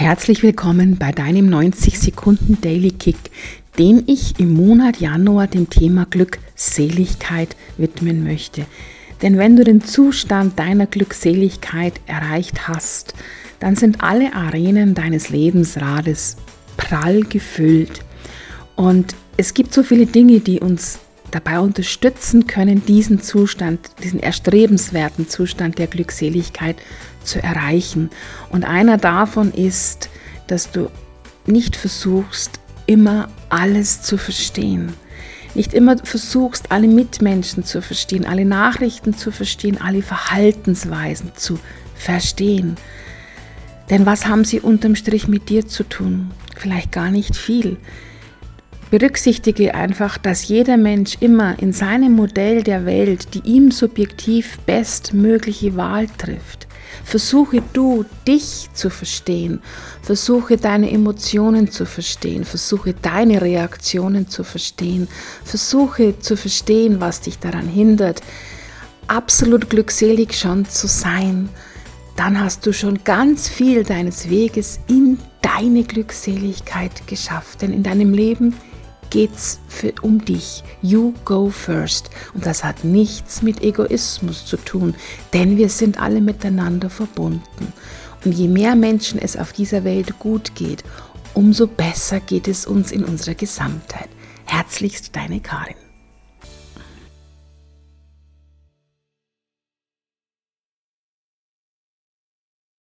Herzlich willkommen bei deinem 90 Sekunden Daily Kick, den ich im Monat Januar dem Thema Glückseligkeit widmen möchte. Denn wenn du den Zustand deiner Glückseligkeit erreicht hast, dann sind alle Arenen deines Lebensrades prall gefüllt. Und es gibt so viele Dinge, die uns dabei unterstützen können, diesen Zustand, diesen erstrebenswerten Zustand der Glückseligkeit zu erreichen. Und einer davon ist, dass du nicht versuchst, immer alles zu verstehen. Nicht immer versuchst, alle Mitmenschen zu verstehen, alle Nachrichten zu verstehen, alle Verhaltensweisen zu verstehen. Denn was haben sie unterm Strich mit dir zu tun? Vielleicht gar nicht viel. Berücksichtige einfach, dass jeder Mensch immer in seinem Modell der Welt die ihm subjektiv bestmögliche Wahl trifft. Versuche du, dich zu verstehen. Versuche deine Emotionen zu verstehen. Versuche deine Reaktionen zu verstehen. Versuche zu verstehen, was dich daran hindert, absolut glückselig schon zu sein. Dann hast du schon ganz viel deines Weges in deine Glückseligkeit geschafft. Denn in deinem Leben geht's für, um dich. You go first. Und das hat nichts mit Egoismus zu tun, denn wir sind alle miteinander verbunden. Und je mehr Menschen es auf dieser Welt gut geht, umso besser geht es uns in unserer Gesamtheit. Herzlichst deine Karin.